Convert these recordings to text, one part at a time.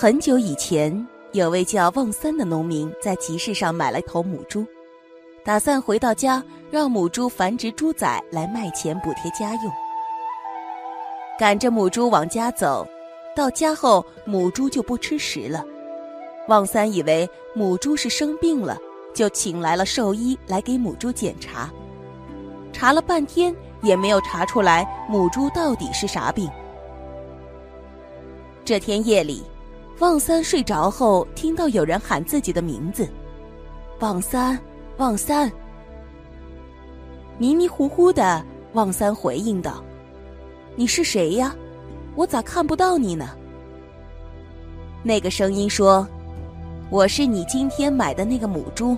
很久以前，有位叫旺三的农民在集市上买了头母猪，打算回到家让母猪繁殖猪仔来卖钱补贴家用。赶着母猪往家走，到家后母猪就不吃食了。旺三以为母猪是生病了，就请来了兽医来给母猪检查。查了半天也没有查出来母猪到底是啥病。这天夜里。旺三睡着后，听到有人喊自己的名字：“旺三，旺三。”迷迷糊糊的，旺三回应道：“你是谁呀？我咋看不到你呢？”那个声音说：“我是你今天买的那个母猪，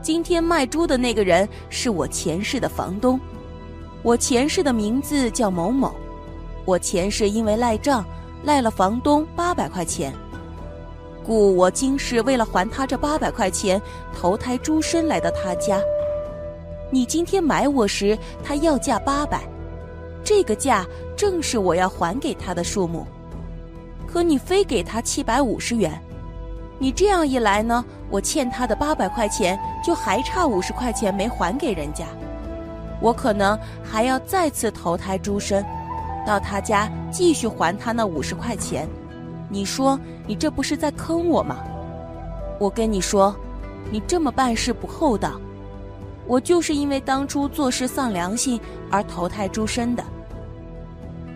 今天卖猪的那个人是我前世的房东，我前世的名字叫某某，我前世因为赖账。”赖了房东八百块钱，故我今世为了还他这八百块钱，投胎猪身来到他家。你今天买我时，他要价八百，这个价正是我要还给他的数目。可你非给他七百五十元，你这样一来呢，我欠他的八百块钱就还差五十块钱没还给人家，我可能还要再次投胎猪身。到他家继续还他那五十块钱，你说你这不是在坑我吗？我跟你说，你这么办事不厚道。我就是因为当初做事丧良心而投胎猪身的。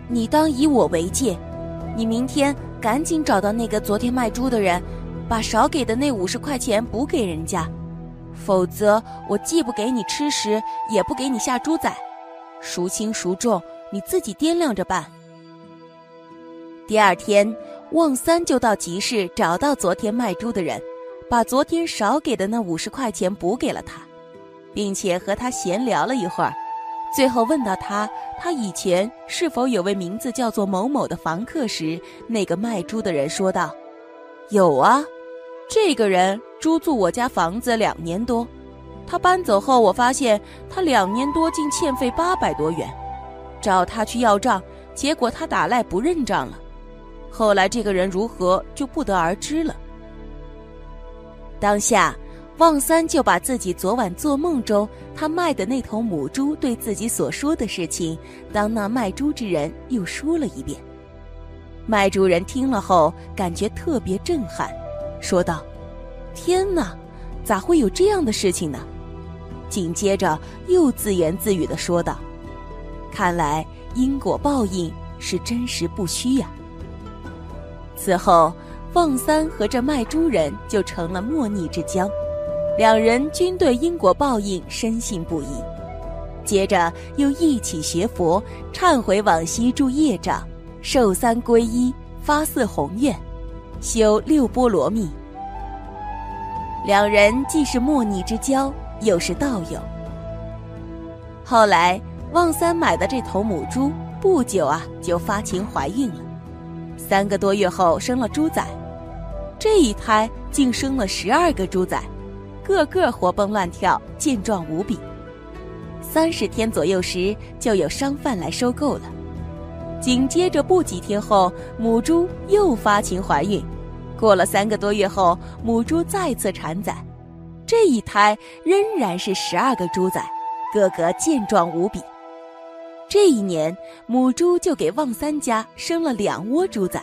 你当以我为戒，你明天赶紧找到那个昨天卖猪的人，把少给的那五十块钱补给人家，否则我既不给你吃食，也不给你下猪仔，孰轻孰重？你自己掂量着办。第二天，旺三就到集市找到昨天卖猪的人，把昨天少给的那五十块钱补给了他，并且和他闲聊了一会儿。最后问到他，他以前是否有位名字叫做某某的房客时，那个卖猪的人说道：“有啊，这个人租住我家房子两年多，他搬走后，我发现他两年多竟欠费八百多元。”找他去要账，结果他打赖不认账了。后来这个人如何就不得而知了。当下，旺三就把自己昨晚做梦中他卖的那头母猪对自己所说的事情，当那卖猪之人又说了一遍。卖猪人听了后，感觉特别震撼，说道：“天哪，咋会有这样的事情呢？”紧接着又自言自语的说道。看来因果报应是真实不虚呀。此后，凤三和这卖猪人就成了莫逆之交，两人均对因果报应深信不疑。接着又一起学佛，忏悔往昔诸业障，受三皈依，发四宏愿，修六波罗蜜。两人既是莫逆之交，又是道友。后来。旺三买的这头母猪不久啊就发情怀孕了，三个多月后生了猪仔，这一胎竟生了十二个猪仔，个个活蹦乱跳，健壮无比。三十天左右时就有商贩来收购了，紧接着不几天后母猪又发情怀孕，过了三个多月后母猪再次产崽，这一胎仍然是十二个猪仔，个个健壮无比。这一年，母猪就给旺三家生了两窝猪仔。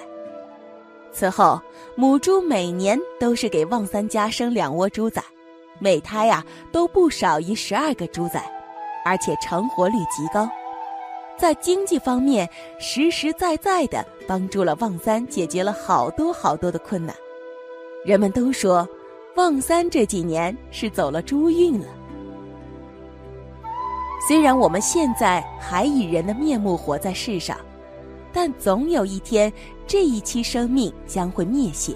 此后，母猪每年都是给旺三家生两窝猪仔，每胎呀都不少于十二个猪仔，而且成活率极高，在经济方面实实在在的帮助了旺三解决了好多好多的困难。人们都说，旺三这几年是走了猪运了。虽然我们现在还以人的面目活在世上，但总有一天，这一期生命将会灭谢。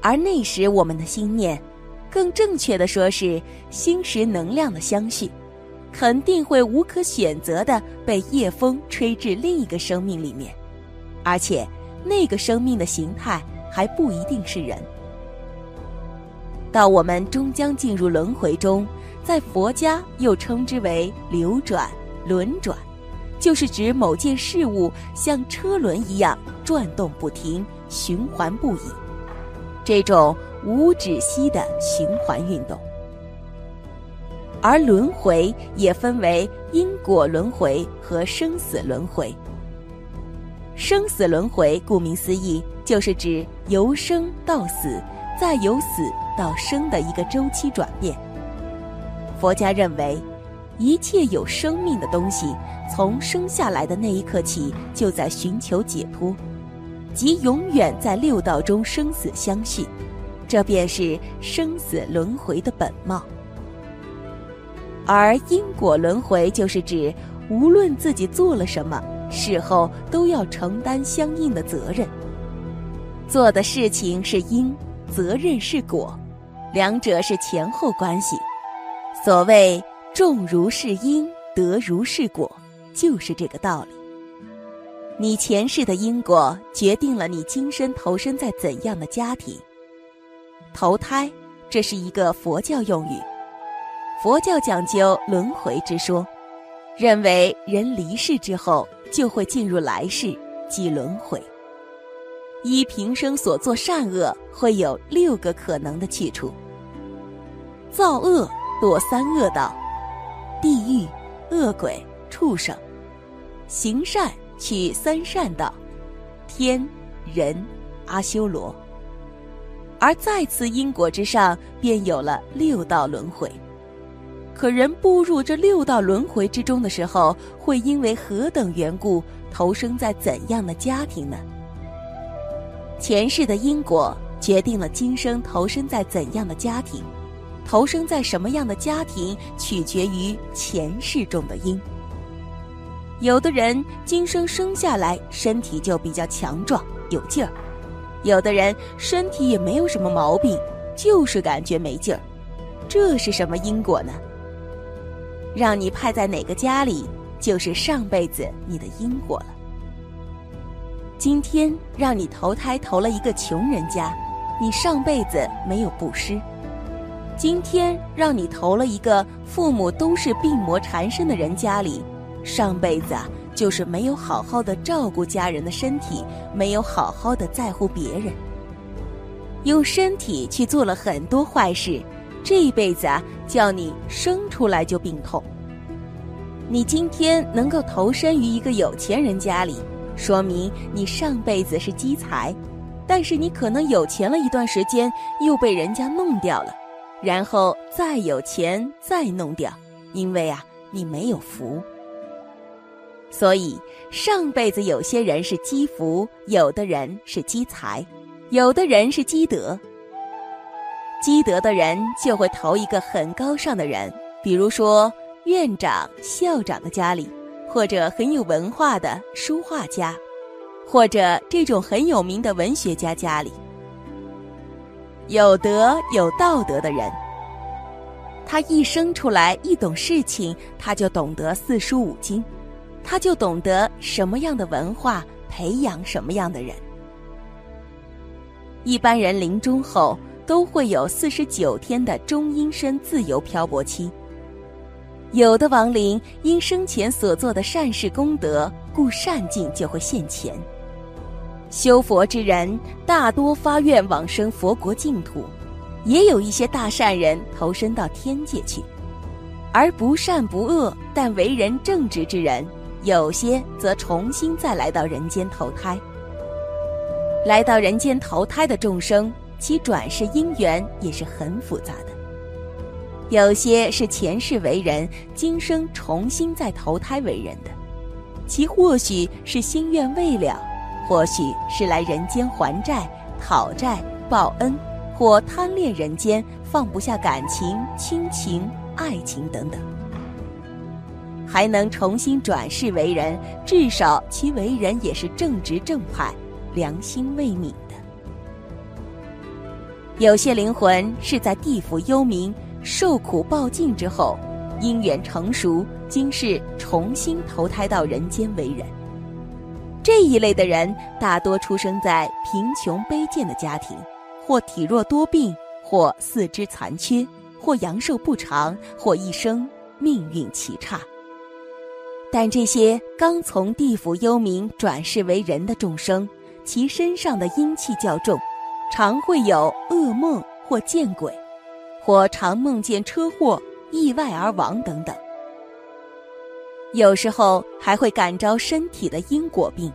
而那时，我们的心念，更正确的说是心识能量的相续，肯定会无可选择的被夜风吹至另一个生命里面，而且那个生命的形态还不一定是人。到我们终将进入轮回中。在佛家又称之为流转、轮转，就是指某件事物像车轮一样转动不停，循环不已，这种无止息的循环运动。而轮回也分为因果轮回和生死轮回。生死轮回顾名思义，就是指由生到死，再由死到生的一个周期转变。佛家认为，一切有生命的东西，从生下来的那一刻起，就在寻求解脱，即永远在六道中生死相续，这便是生死轮回的本貌。而因果轮回就是指，无论自己做了什么，事后都要承担相应的责任。做的事情是因，责任是果，两者是前后关系。所谓种如是因，得如是果，就是这个道理。你前世的因果决定了你今生投身在怎样的家庭。投胎，这是一个佛教用语。佛教讲究轮回之说，认为人离世之后就会进入来世，即轮回。依平生所作善恶，会有六个可能的去处。造恶。堕三恶道，地狱、恶鬼、畜生；行善取三善道，天、人、阿修罗。而再次因果之上，便有了六道轮回。可人步入这六道轮回之中的时候，会因为何等缘故投生在怎样的家庭呢？前世的因果决定了今生投身在怎样的家庭。投生在什么样的家庭，取决于前世中的因。有的人今生生下来身体就比较强壮有劲儿，有的人身体也没有什么毛病，就是感觉没劲儿。这是什么因果呢？让你派在哪个家里，就是上辈子你的因果了。今天让你投胎投了一个穷人家，你上辈子没有布施。今天让你投了一个父母都是病魔缠身的人家里，上辈子啊就是没有好好的照顾家人的身体，没有好好的在乎别人，用身体去做了很多坏事，这一辈子啊叫你生出来就病痛。你今天能够投身于一个有钱人家里，说明你上辈子是积财，但是你可能有钱了一段时间，又被人家弄掉了。然后再有钱再弄掉，因为啊，你没有福。所以上辈子有些人是积福，有的人是积财，有的人是积德。积德的人就会投一个很高尚的人，比如说院长、校长的家里，或者很有文化的书画家，或者这种很有名的文学家家里。有德有道德的人，他一生出来一懂事情，他就懂得四书五经，他就懂得什么样的文化培养什么样的人。一般人临终后都会有四十九天的中阴身自由漂泊期，有的亡灵因生前所做的善事功德，故善尽就会现前。修佛之人大多发愿往生佛国净土，也有一些大善人投身到天界去，而不善不恶但为人正直之人，有些则重新再来到人间投胎。来到人间投胎的众生，其转世因缘也是很复杂的，有些是前世为人，今生重新再投胎为人的，其或许是心愿未了。或许是来人间还债、讨债、报恩，或贪恋人间，放不下感情、亲情、爱情等等，还能重新转世为人，至少其为人也是正直正派、良心未泯的。有些灵魂是在地府幽冥受苦报尽之后，因缘成熟，今世重新投胎到人间为人。这一类的人大多出生在贫穷卑贱的家庭，或体弱多病，或四肢残缺，或阳寿不长，或一生命运奇差。但这些刚从地府幽冥转世为人的众生，其身上的阴气较重，常会有噩梦或见鬼，或常梦见车祸、意外而亡等等。有时候还会感召身体的因果病。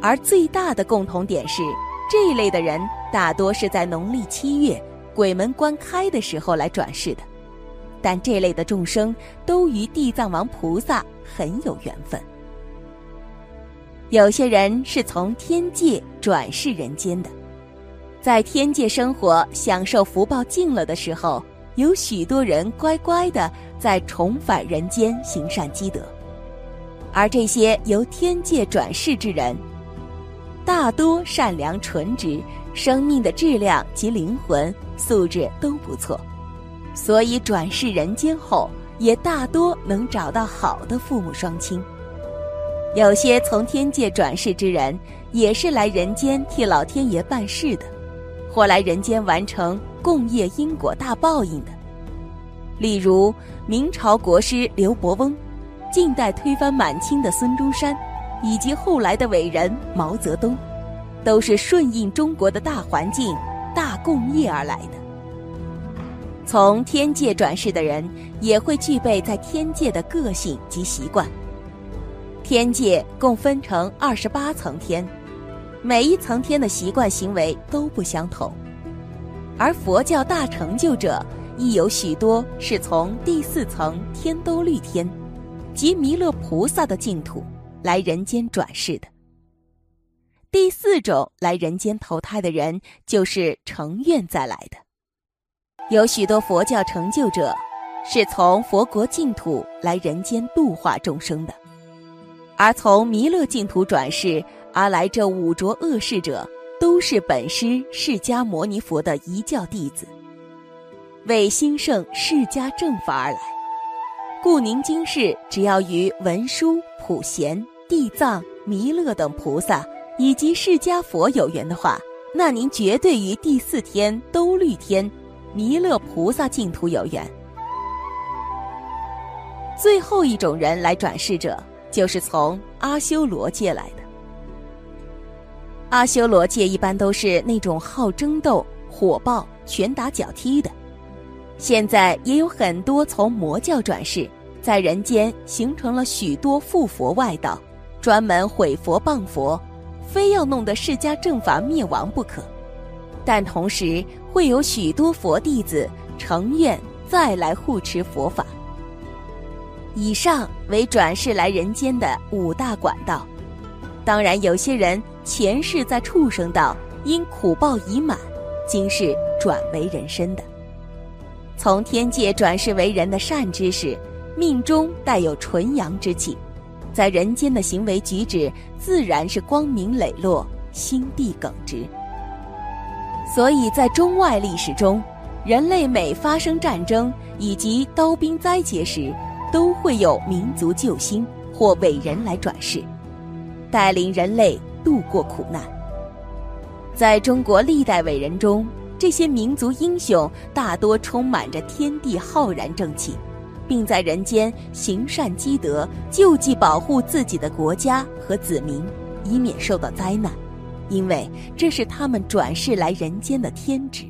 而最大的共同点是，这一类的人大多是在农历七月鬼门关开的时候来转世的。但这类的众生都与地藏王菩萨很有缘分。有些人是从天界转世人间的，在天界生活、享受福报尽了的时候，有许多人乖乖的在重返人间行善积德。而这些由天界转世之人，大多善良纯直，生命的质量及灵魂素质都不错。所以转世人间后，也大多能找到好的父母双亲。有些从天界转世之人，也是来人间替老天爷办事的，或来人间完成共业因果大报应的。例如明朝国师刘伯温，近代推翻满清的孙中山，以及后来的伟人毛泽东，都是顺应中国的大环境、大共业而来的。从天界转世的人也会具备在天界的个性及习惯。天界共分成二十八层天，每一层天的习惯行为都不相同。而佛教大成就者亦有许多是从第四层天兜率天，即弥勒菩萨的净土来人间转世的。第四种来人间投胎的人，就是成愿再来的。有许多佛教成就者，是从佛国净土来人间度化众生的；而从弥勒净土转世而来这五浊恶世者，都是本师释迦牟尼佛的一教弟子，为兴盛释迦正法而来。故您今世只要与文殊、普贤、地藏、弥勒等菩萨以及释迦佛有缘的话，那您绝对于第四天兜率天。弥勒菩萨净土有缘，最后一种人来转世者，就是从阿修罗界来的。阿修罗界一般都是那种好争斗、火爆、拳打脚踢的。现在也有很多从魔教转世，在人间形成了许多附佛外道，专门毁佛谤佛，非要弄得释迦正法灭亡不可。但同时会有许多佛弟子成愿再来护持佛法。以上为转世来人间的五大管道。当然，有些人前世在畜生道，因苦报已满，今世转为人身的。从天界转世为人的善知识，命中带有纯阳之气，在人间的行为举止自然是光明磊落，心地耿直。所以在中外历史中，人类每发生战争以及刀兵灾劫时，都会有民族救星或伟人来转世，带领人类度过苦难。在中国历代伟人中，这些民族英雄大多充满着天地浩然正气，并在人间行善积德，救济保护自己的国家和子民，以免受到灾难。因为这是他们转世来人间的天职。